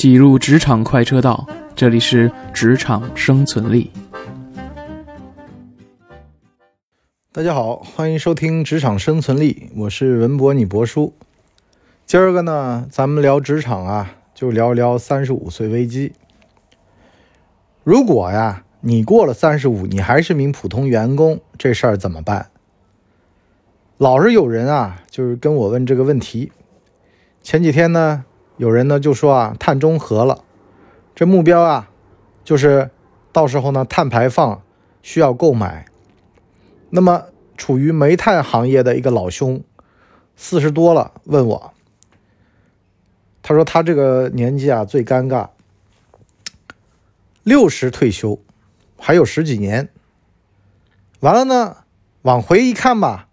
挤入职场快车道，这里是职场生存力。大家好，欢迎收听《职场生存力》，我是文博，你博叔。今儿个呢，咱们聊职场啊，就聊聊三十五岁危机。如果呀，你过了三十五，你还是名普通员工，这事儿怎么办？老是有人啊，就是跟我问这个问题。前几天呢。有人呢就说啊，碳中和了，这目标啊，就是到时候呢碳排放需要购买。那么处于煤炭行业的一个老兄，四十多了，问我，他说他这个年纪啊最尴尬，六十退休，还有十几年，完了呢往回一看吧，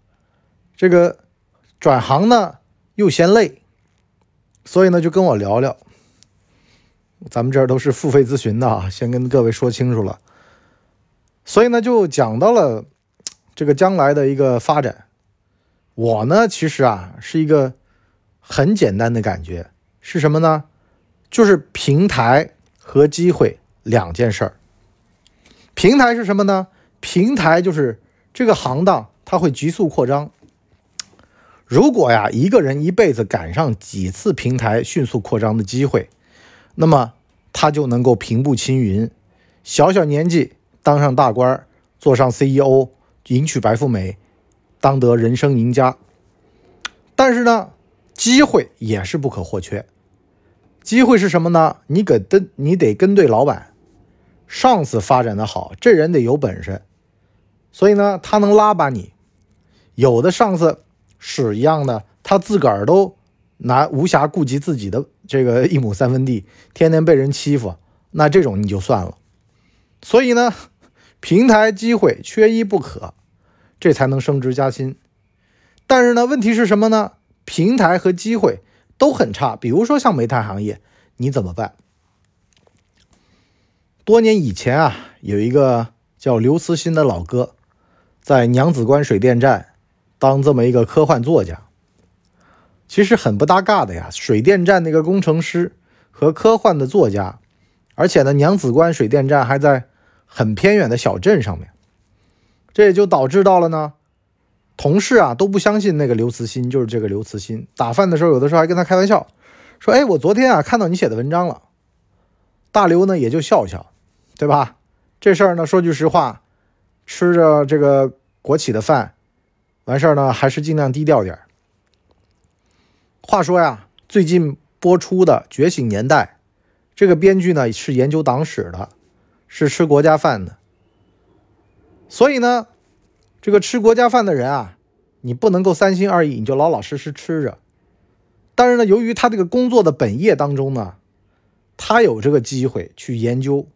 这个转行呢又嫌累。所以呢，就跟我聊聊。咱们这儿都是付费咨询的啊，先跟各位说清楚了。所以呢，就讲到了这个将来的一个发展。我呢，其实啊，是一个很简单的感觉，是什么呢？就是平台和机会两件事儿。平台是什么呢？平台就是这个行当，它会急速扩张。如果呀，一个人一辈子赶上几次平台迅速扩张的机会，那么他就能够平步青云，小小年纪当上大官，做上 CEO，迎娶白富美，当得人生赢家。但是呢，机会也是不可或缺。机会是什么呢？你给跟，你得跟对老板，上司发展的好，这人得有本事，所以呢，他能拉拔你。有的上司。屎一样的，他自个儿都拿无暇顾及自己的这个一亩三分地，天天被人欺负，那这种你就算了。所以呢，平台机会缺一不可，这才能升职加薪。但是呢，问题是什么呢？平台和机会都很差。比如说像煤炭行业，你怎么办？多年以前啊，有一个叫刘慈欣的老哥，在娘子关水电站。当这么一个科幻作家，其实很不搭嘎的呀。水电站那个工程师和科幻的作家，而且呢，娘子关水电站还在很偏远的小镇上面，这也就导致到了呢，同事啊都不相信那个刘慈欣就是这个刘慈欣。打饭的时候，有的时候还跟他开玩笑说：“哎，我昨天啊看到你写的文章了。”大刘呢也就笑笑，对吧？这事儿呢说句实话，吃着这个国企的饭。完事儿呢，还是尽量低调点儿话说呀，最近播出的《觉醒年代》，这个编剧呢是研究党史的，是吃国家饭的。所以呢，这个吃国家饭的人啊，你不能够三心二意，你就老老实实吃着。但是呢，由于他这个工作的本业当中呢，他有这个机会去研究，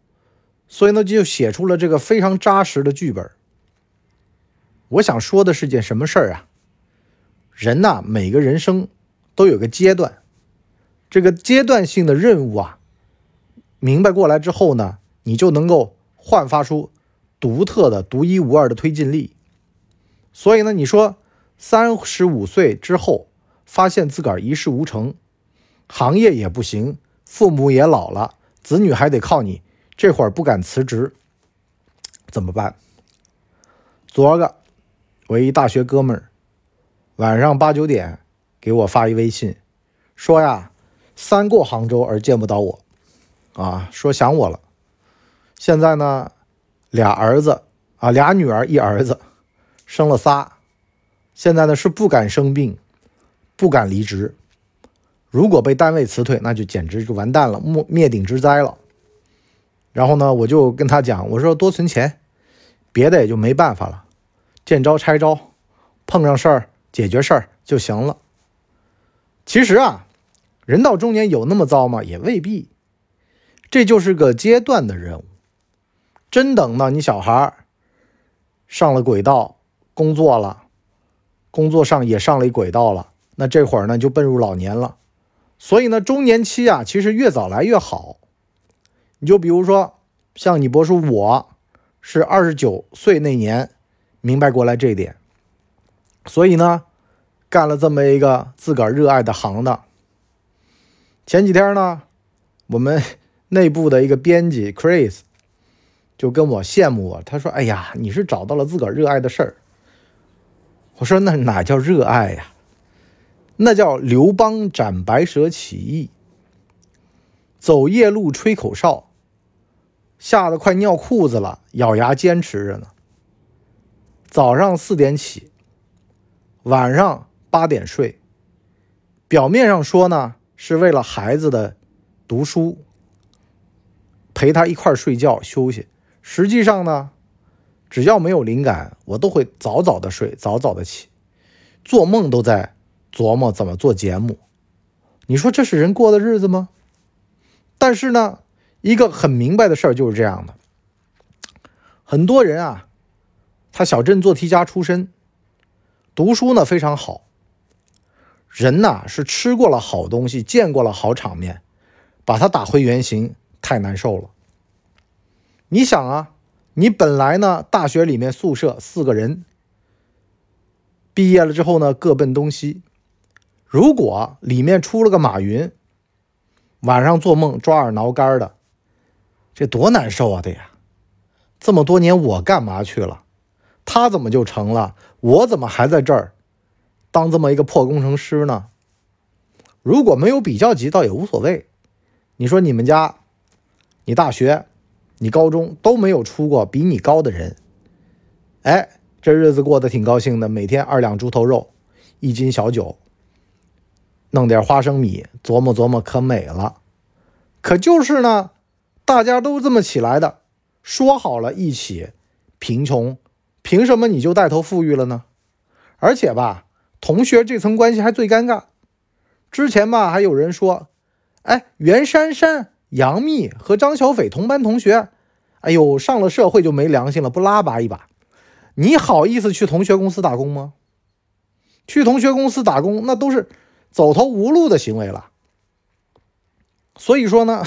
所以呢，就写出了这个非常扎实的剧本。我想说的是件什么事儿啊？人呐，每个人生都有个阶段，这个阶段性的任务啊，明白过来之后呢，你就能够焕发出独特的、独一无二的推进力。所以呢，你说三十五岁之后发现自个儿一事无成，行业也不行，父母也老了，子女还得靠你，这会儿不敢辞职，怎么办？昨个。我一大学哥们儿，晚上八九点给我发一微信，说呀，三过杭州而见不到我，啊，说想我了。现在呢，俩儿子啊，俩女儿一儿子，生了仨。现在呢是不敢生病，不敢离职。如果被单位辞退，那就简直就完蛋了，灭灭顶之灾了。然后呢，我就跟他讲，我说多存钱，别的也就没办法了。见招拆招，碰上事儿解决事儿就行了。其实啊，人到中年有那么糟吗？也未必。这就是个阶段的任务。真等到你小孩上了轨道，工作了，工作上也上了轨道了，那这会儿呢就奔入老年了。所以呢，中年期啊，其实越早来越好。你就比如说，像你伯叔，我是二十九岁那年。明白过来这一点，所以呢，干了这么一个自个儿热爱的行当。前几天呢，我们内部的一个编辑 Chris 就跟我羡慕我，他说：“哎呀，你是找到了自个儿热爱的事儿。”我说：“那哪叫热爱呀？那叫刘邦斩白蛇起义，走夜路吹口哨，吓得快尿裤子了，咬牙坚持着呢。早上四点起，晚上八点睡。表面上说呢，是为了孩子的读书，陪他一块睡觉休息。实际上呢。”只要没有灵感，我都会早早的睡，早早的起，做梦都在琢磨怎么做节目。你说这是人过的日子吗？但是呢，一个很明白的事儿就是这样的。很多人啊，他小镇做题家出身，读书呢非常好。人呐是吃过了好东西，见过了好场面，把他打回原形太难受了。你想啊。你本来呢，大学里面宿舍四个人，毕业了之后呢，各奔东西。如果里面出了个马云，晚上做梦抓耳挠肝的，这多难受啊！的呀，这么多年我干嘛去了？他怎么就成了？我怎么还在这儿当这么一个破工程师呢？如果没有比较级，倒也无所谓。你说你们家，你大学。你高中都没有出过比你高的人，哎，这日子过得挺高兴的，每天二两猪头肉，一斤小酒，弄点花生米，琢磨琢磨可美了。可就是呢，大家都这么起来的，说好了一起贫穷，凭什么你就带头富裕了呢？而且吧，同学这层关系还最尴尬。之前吧，还有人说，哎，袁姗姗、杨幂和张小斐同班同学。哎呦，上了社会就没良心了，不拉拔一把？你好意思去同学公司打工吗？去同学公司打工，那都是走投无路的行为了。所以说呢，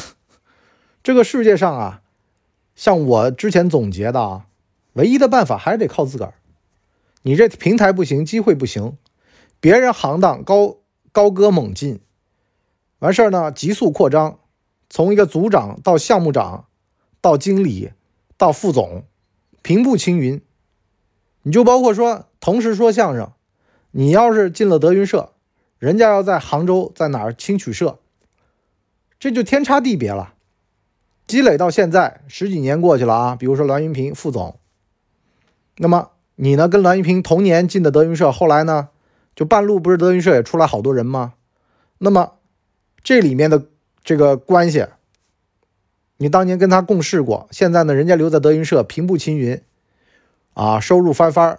这个世界上啊，像我之前总结的啊，唯一的办法还是得靠自个儿。你这平台不行，机会不行，别人行当高高歌猛进，完事儿呢，急速扩张，从一个组长到项目长。到经理，到副总，平步青云。你就包括说，同时说相声，你要是进了德云社，人家要在杭州在哪儿青曲社，这就天差地别了。积累到现在十几年过去了啊，比如说栾云平副总，那么你呢，跟栾云平同年进的德云社，后来呢，就半路不是德云社也出来好多人吗？那么这里面的这个关系。你当年跟他共事过，现在呢，人家留在德云社，平步青云，啊，收入翻番，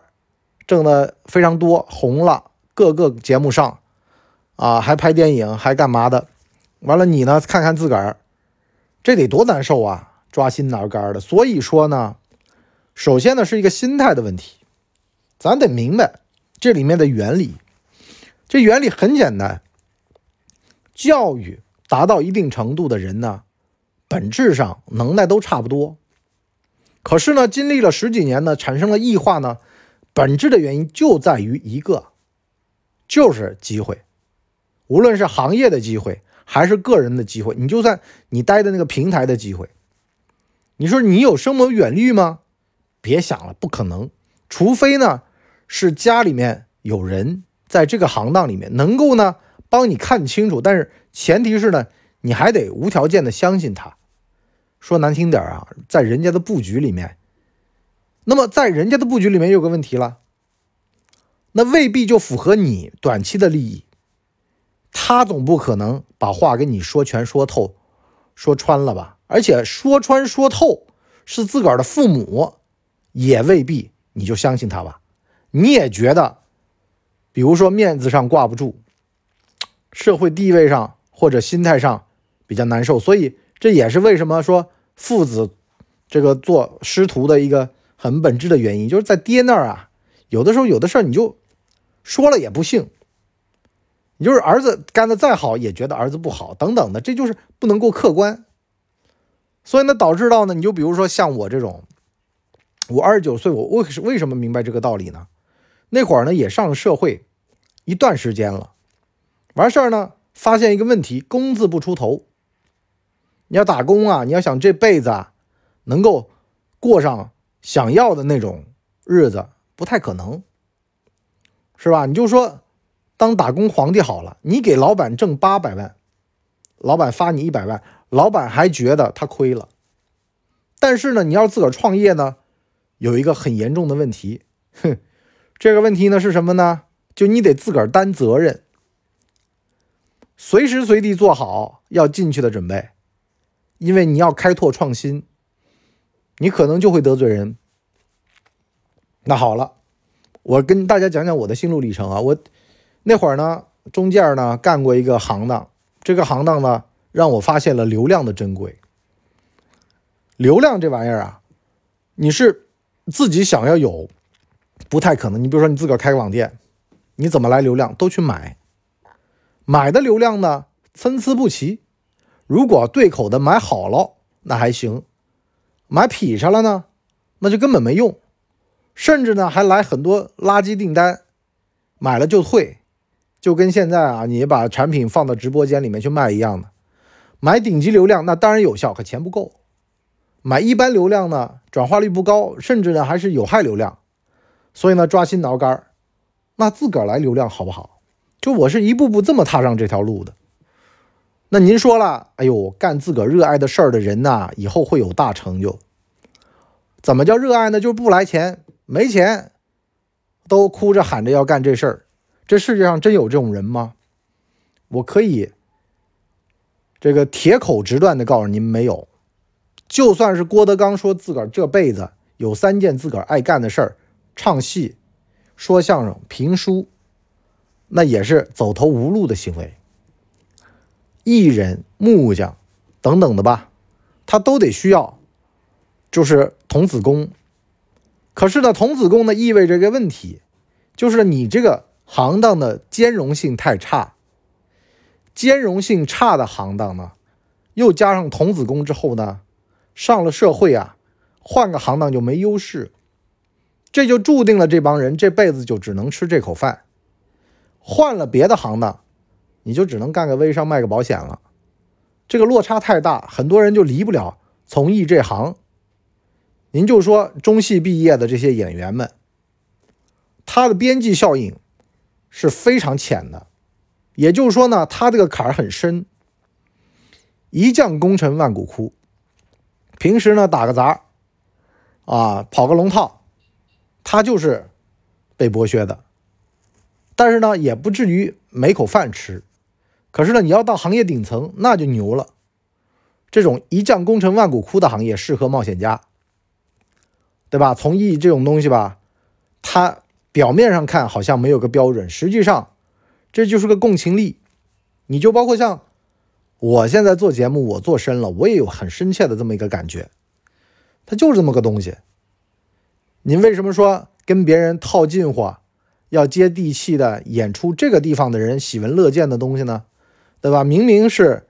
挣的非常多，红了，各个节目上，啊，还拍电影，还干嘛的？完了，你呢？看看自个儿，这得多难受啊，抓心挠肝的。所以说呢，首先呢是一个心态的问题，咱得明白这里面的原理。这原理很简单，教育达到一定程度的人呢。本质上能耐都差不多，可是呢，经历了十几年呢，产生了异化呢，本质的原因就在于一个，就是机会，无论是行业的机会还是个人的机会，你就算你待的那个平台的机会，你说你有深谋远虑吗？别想了，不可能，除非呢是家里面有人在这个行当里面能够呢帮你看清楚，但是前提是呢，你还得无条件的相信他。说难听点啊，在人家的布局里面，那么在人家的布局里面有个问题了，那未必就符合你短期的利益。他总不可能把话跟你说全说透、说穿了吧？而且说穿说透是自个儿的父母，也未必你就相信他吧？你也觉得，比如说面子上挂不住，社会地位上或者心态上比较难受，所以。这也是为什么说父子这个做师徒的一个很本质的原因，就是在爹那儿啊，有的时候有的事儿你就说了也不信，你就是儿子干的再好也觉得儿子不好等等的，这就是不能够客观。所以呢，导致到呢，你就比如说像我这种，我二十九岁，我为为什么明白这个道理呢？那会儿呢也上了社会一段时间了，完事儿呢，发现一个问题，工字不出头。你要打工啊，你要想这辈子啊能够过上想要的那种日子，不太可能，是吧？你就说当打工皇帝好了，你给老板挣八百万，老板发你一百万，老板还觉得他亏了。但是呢，你要自个儿创业呢，有一个很严重的问题，哼，这个问题呢是什么呢？就你得自个儿担责任，随时随地做好要进去的准备，因为你要开拓创新，你可能就会得罪人。那好了，我跟大家讲讲我的心路历程啊。我那会儿呢，中间呢干过一个行当，这个行当呢让我发现了流量的珍贵。流量这玩意儿啊，你是自己想要有，不太可能。你比如说你自个儿开个网店，你怎么来流量？都去买，买的流量呢参差不齐。如果对口的买好了，那还行；买劈叉了呢，那就根本没用。甚至呢还来很多垃圾订单，买了就退，就跟现在啊你把产品放到直播间里面去卖一样的。买顶级流量那当然有效，可钱不够。买一般流量呢，转化率不高，甚至呢还是有害流量，所以呢抓心挠肝儿那自个儿来流量好不好？就我是一步步这么踏上这条路的。那您说了，哎呦，干自个儿热爱的事儿的人呐，以后会有大成就。怎么叫热爱呢？就是不来钱，没钱，都哭着喊着要干这事儿。这世界上真有这种人吗？我可以这个铁口直断的告诉您，没有。就算是郭德纲说自个儿这辈子有三件自个儿爱干的事儿，唱戏、说相声、评书，那也是走投无路的行为。艺人、木匠等等的吧，他都得需要，就是童子功。可是呢，童子功呢意味着一个问题，就是你这个行当的兼容性太差。兼容性差的行当呢，又加上童子功之后呢？上了社会啊，换个行当就没优势，这就注定了这帮人这辈子就只能吃这口饭。换了别的行当，你就只能干个微商卖个保险了。这个落差太大，很多人就离不了从艺这行。您就说中戏毕业的这些演员们，他的边际效应是非常浅的，也就是说呢，他这个坎儿很深。一将功成万骨枯。平时呢打个杂，啊跑个龙套，他就是被剥削的。但是呢也不至于没口饭吃。可是呢你要到行业顶层那就牛了。这种一将功成万骨枯的行业适合冒险家，对吧？从艺这种东西吧，它表面上看好像没有个标准，实际上这就是个共情力。你就包括像。我现在做节目，我做深了，我也有很深切的这么一个感觉，它就是这么个东西。您为什么说跟别人套近乎，要接地气的演出这个地方的人喜闻乐见的东西呢？对吧？明明是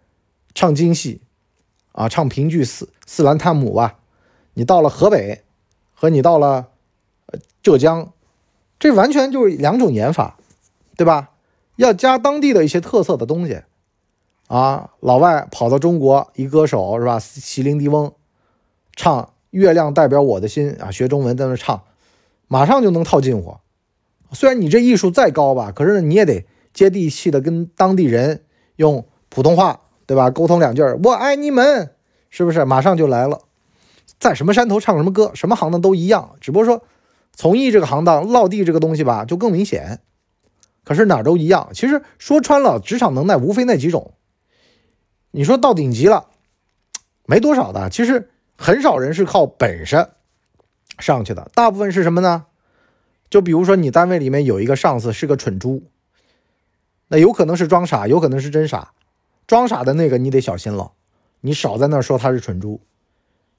唱京戏啊，唱评剧四四兰探母吧，你到了河北和你到了浙江，这完全就是两种演法，对吧？要加当地的一些特色的东西。啊，老外跑到中国，一歌手是吧？席琳迪翁唱《月亮代表我的心》啊，学中文在那唱，马上就能套近乎。虽然你这艺术再高吧，可是，你也得接地气的跟当地人用普通话，对吧？沟通两句我爱你们，是不是？马上就来了。在什么山头唱什么歌，什么行当都一样，只不过说从艺这个行当落地这个东西吧，就更明显。可是哪儿都一样。其实说穿了，职场能耐无非那几种。你说到顶级了，没多少的。其实很少人是靠本事上去的，大部分是什么呢？就比如说你单位里面有一个上司是个蠢猪，那有可能是装傻，有可能是真傻。装傻的那个你得小心了，你少在那说他是蠢猪。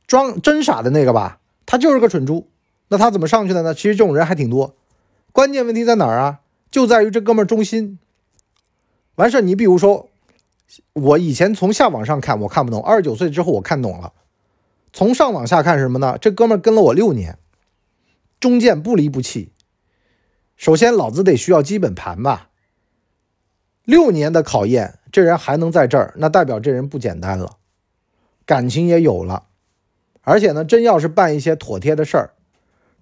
装真傻的那个吧，他就是个蠢猪。那他怎么上去的呢？其实这种人还挺多。关键问题在哪儿啊？就在于这哥们忠心。完事儿，你比如说。我以前从下往上看，我看不懂。二十九岁之后，我看懂了。从上往下看什么呢？这哥们跟了我六年，中间不离不弃。首先，老子得需要基本盘吧。六年的考验，这人还能在这儿，那代表这人不简单了。感情也有了，而且呢，真要是办一些妥帖的事儿，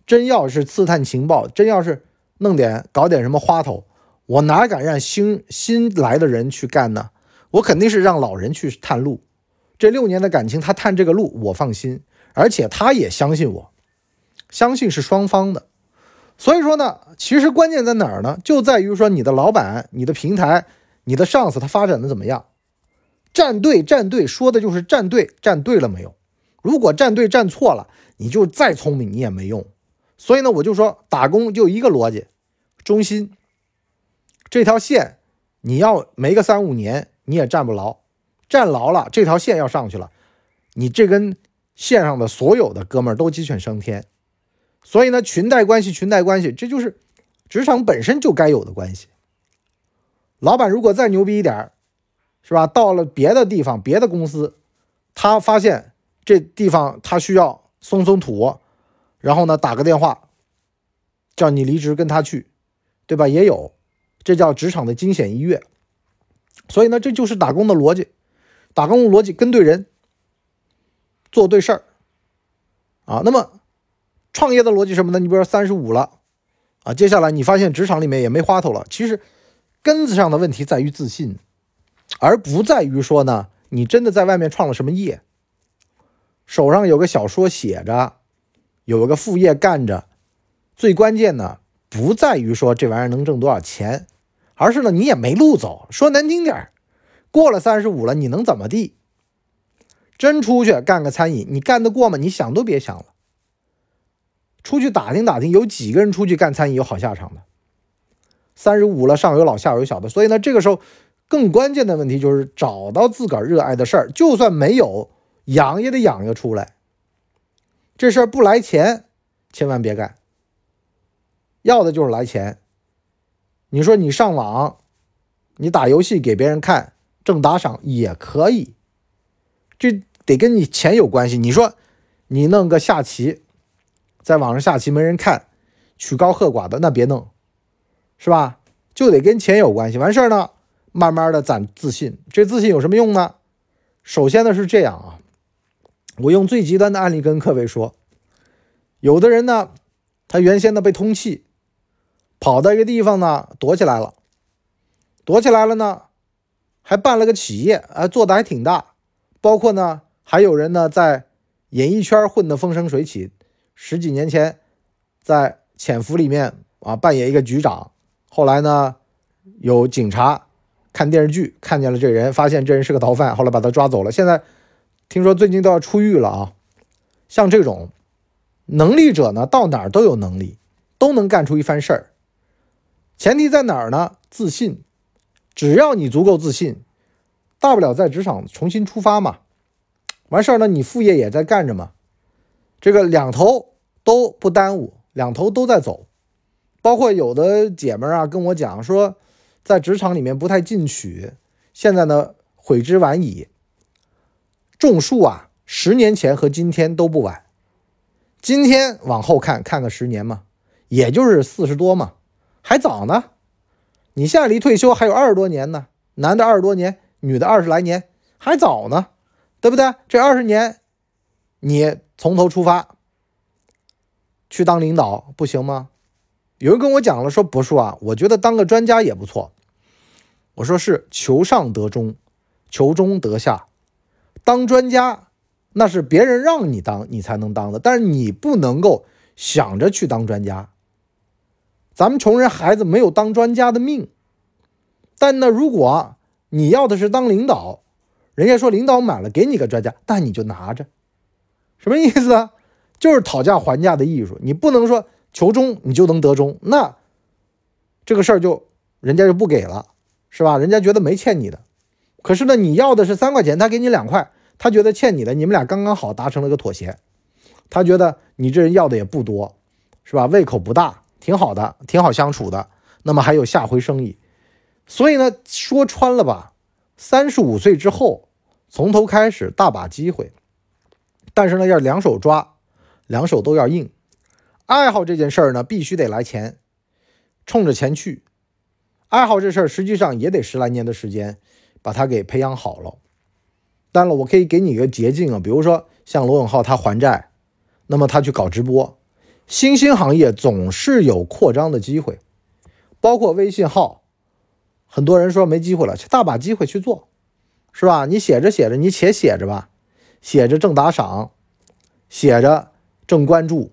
真要是刺探情报，真要是弄点搞点什么花头，我哪敢让新新来的人去干呢？我肯定是让老人去探路。这六年的感情，他探这个路，我放心，而且他也相信我，相信是双方的。所以说呢，其实关键在哪儿呢？就在于说你的老板、你的平台、你的上司他发展的怎么样？站队，站队，说的就是站队，站对了没有？如果站队站错了，你就再聪明你也没用。所以呢，我就说打工就一个逻辑，中心这条线，你要没个三五年你也站不牢，站牢了这条线要上去了，你这根线上的所有的哥们儿都鸡犬升天。所以呢，裙带关系，裙带关系，这就是职场本身就该有的关系。老板如果再牛逼一点儿是吧？到了别的地方，别的公司，他发现这地方他需要松松土，然后呢，打个电话叫你离职跟他去，对吧？也有，这叫职场的惊险一跃。所以呢，这就是打工的逻辑，打工的逻辑跟对人，做对事儿啊。那么。创业的逻辑什么呢？你比如说三十五了，啊，接下来你发现职场里面也没花头了。其实根子上的问题在于自信，而不在于说呢，你真的在外面创了什么业，手上有个小说写着，有个副业干着。最关键呢，不在于说这玩意儿能挣多少钱，而是呢，你也没路走。说难听点过了三十五了，你能怎么地？真出去干个餐饮，你干得过吗？你想都别想了。出去打听打听，有几个人出去干餐饮有好下场的？三十五了，上有老下有小的，所以呢，这个时候更关键的问题就是找到自个儿热爱的事儿，就算没有，养也得养一个出来。这事儿不来钱，千万别干。要的就是来钱。你说你上网，你打游戏给别人看挣打赏也可以，这得跟你钱有关系。你说你弄个下棋。在网上下棋没人看，曲高和寡的那别弄，是吧？就得跟钱有关系。完事儿呢，慢慢的攒自信。这自信有什么用呢？首先呢是这样啊，我用最极端的案例跟各位说，有的人呢，他原先呢被通气，跑到一个地方呢躲起来了，躲起来了呢，还办了个企业，啊，做的还挺大。包括呢，还有人呢在演艺圈混得风生水起。十几年前，在潜伏里面啊，扮演一个局长。后来呢，有警察看电视剧看见了这人，发现这人是个逃犯，后来把他抓走了。现在听说最近都要出狱了啊。像这种能力者呢，到哪儿都有能力，都能干出一番事儿。前提在哪儿呢？自信。只要你足够自信，大不了在职场重新出发嘛。完事儿呢，你副业也在干着嘛。这个两头都不耽误，两头都在走，包括有的姐们儿啊跟我讲说，在职场里面不太进取，现在呢悔之晚矣。种树啊，十年前和今天都不晚，今天往后看看个十年嘛，也就是四十多嘛，还早呢。你现在离退休还有二十多年呢，男的二十多年，女的二十来年，还早呢，对不对？这二十年。你从头出发去当领导不行吗？有人跟我讲了，说博叔啊，我觉得当个专家也不错。我说是求上得中，求中得下。当专家那是别人让你当，你才能当的，但是你不能够想着去当专家。咱们穷人孩子没有当专家的命。但呢，如果你要的是当领导，人家说领导满了，给你个专家，但你就拿着。什么意思啊？就是讨价还价的艺术。你不能说求中你就能得中，那这个事儿就人家就不给了，是吧？人家觉得没欠你的。可是呢，你要的是三块钱，他给你两块，他觉得欠你的，你们俩刚刚好达成了个妥协。他觉得你这人要的也不多，是吧？胃口不大，挺好的，挺好相处的。那么还有下回生意。所以呢，说穿了吧，三十五岁之后从头开始，大把机会。但是呢，要两手抓，两手都要硬。爱好这件事儿呢，必须得来钱，冲着钱去。爱好这事儿实际上也得十来年的时间把它给培养好了。当然了，我可以给你一个捷径啊，比如说像罗永浩他还债，那么他去搞直播，新兴行业总是有扩张的机会，包括微信号，很多人说没机会了，大把机会去做，是吧？你写着写着，你且写着吧，写着正打赏，写着正关注，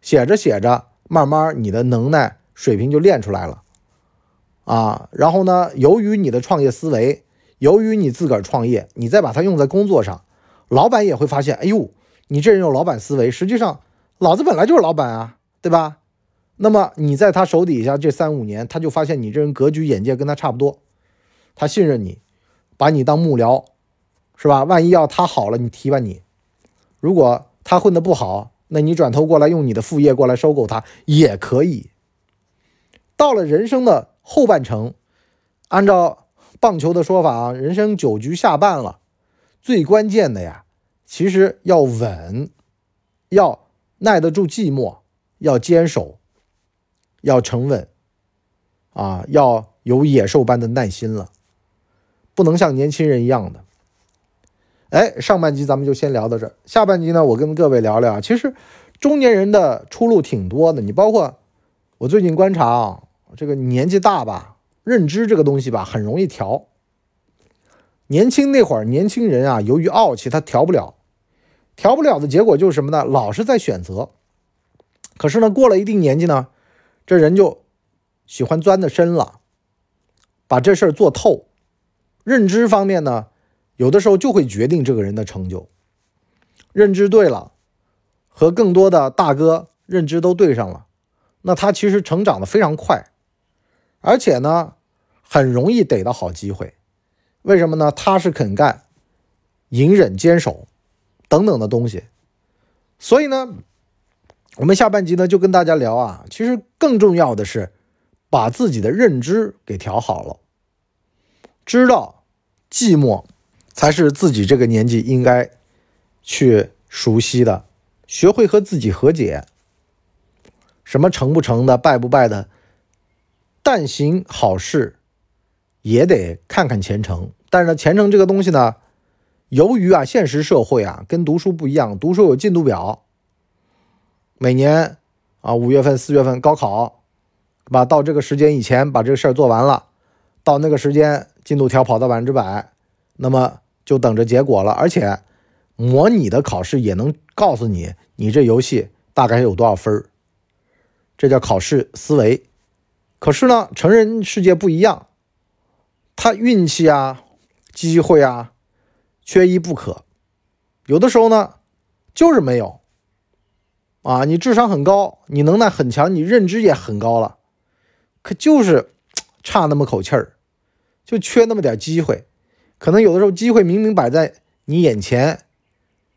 写着写着，慢慢你的能耐水平就练出来了，啊，然后呢，由于你的创业思维。由于你自个儿创业，你再把它用在工作上，老板也会发现，哎呦，你这人有老板思维。实际上，老子本来就是老板啊，对吧？那么你在他手底下这三五年，他就发现你这人格局、眼界跟他差不多，他信任你，把你当幕僚，是吧？万一要他好了，你提拔你；如果他混得不好，那你转头过来用你的副业过来收购他也可以。到了人生的后半程，按照。棒球的说法啊，人生九局下半了，最关键的呀，其实要稳，要耐得住寂寞，要坚守，要沉稳，啊，要有野兽般的耐心了，不能像年轻人一样的。哎，上半集咱们就先聊到这，下半集呢，我跟各位聊聊，其实中年人的出路挺多的，你包括我最近观察啊，这个年纪大吧。认知这个东西吧，很容易调。年轻那会儿，年轻人啊，由于傲气，他调不了，调不了的结果就是什么呢？老是在选择。可是呢，过了一定年纪呢，这人就喜欢钻的深了，把这事儿做透。认知方面呢，有的时候就会决定这个人的成就。认知对了，和更多的大哥认知都对上了，那他其实成长的非常快。而且呢，很容易逮到好机会，为什么呢？踏实肯干、隐忍坚守等等的东西。所以呢，我们下半集呢就跟大家聊啊，其实更重要的是把自己的认知给调好了，知道寂寞才是自己这个年纪应该去熟悉的，学会和自己和解。什么成不成的，败不败的。但行好事，也得看看前程。但是呢，前程这个东西呢，由于啊，现实社会啊，跟读书不一样。读书有进度表，每年啊，五月份、四月份高考，吧？到这个时间以前把这个事儿做完了，到那个时间进度条跑到百分之百，那么就等着结果了。而且，模拟的考试也能告诉你，你这游戏大概有多少分儿。这叫考试思维。可是呢，成人世界不一样，他运气啊、机会啊，缺一不可。有的时候呢，就是没有。啊，你智商很高，你能耐很强，你认知也很高了，可就是 差那么口气儿，就缺那么点机会。可能有的时候机会明明摆在你眼前，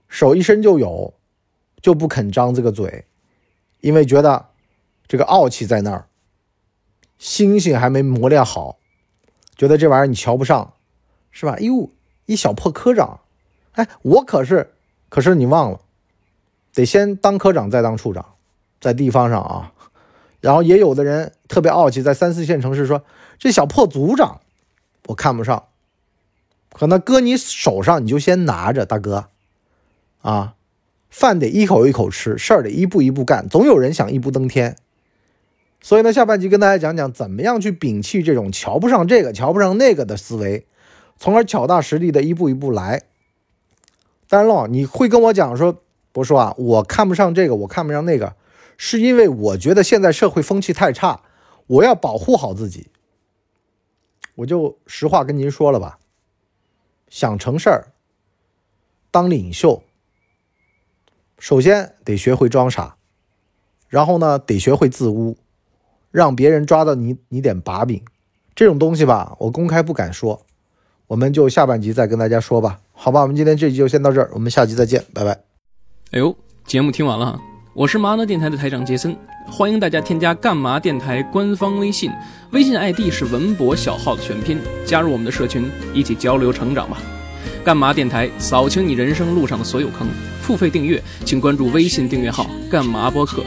手一伸就有，就不肯张这个嘴，因为觉得这个傲气在那儿。心性还没磨练好，觉得这玩意儿你瞧不上，是吧？哟，一小破科长，哎，我可是，可是你忘了，得先当科长再当处长，在地方上啊。然后也有的人特别傲气，在三四线城市说这小破组长，我看不上，可能搁你手上你就先拿着，大哥，啊，饭得一口一口吃，事儿得一步一步干，总有人想一步登天。所以呢，下半集跟大家讲讲怎么样去摒弃这种瞧不上这个、瞧不上那个的思维，从而脚踏实地的一步一步来。当然了，你会跟我讲说，博叔啊，我看不上这个，我看不上那个，是因为我觉得现在社会风气太差，我要保护好自己。我就实话跟您说了吧，想成事儿，当领袖，首先得学会装傻，然后呢，得学会自污。让别人抓到你你点把柄，这种东西吧，我公开不敢说，我们就下半集再跟大家说吧，好吧？我们今天这集就先到这儿，我们下集再见，拜拜。哎呦，节目听完了，我是麻辣电台的台长杰森，欢迎大家添加干嘛电台官方微信，微信 ID 是文博小号的全拼，加入我们的社群，一起交流成长吧。干嘛电台扫清你人生路上的所有坑，付费订阅请关注微信订阅号干嘛播客。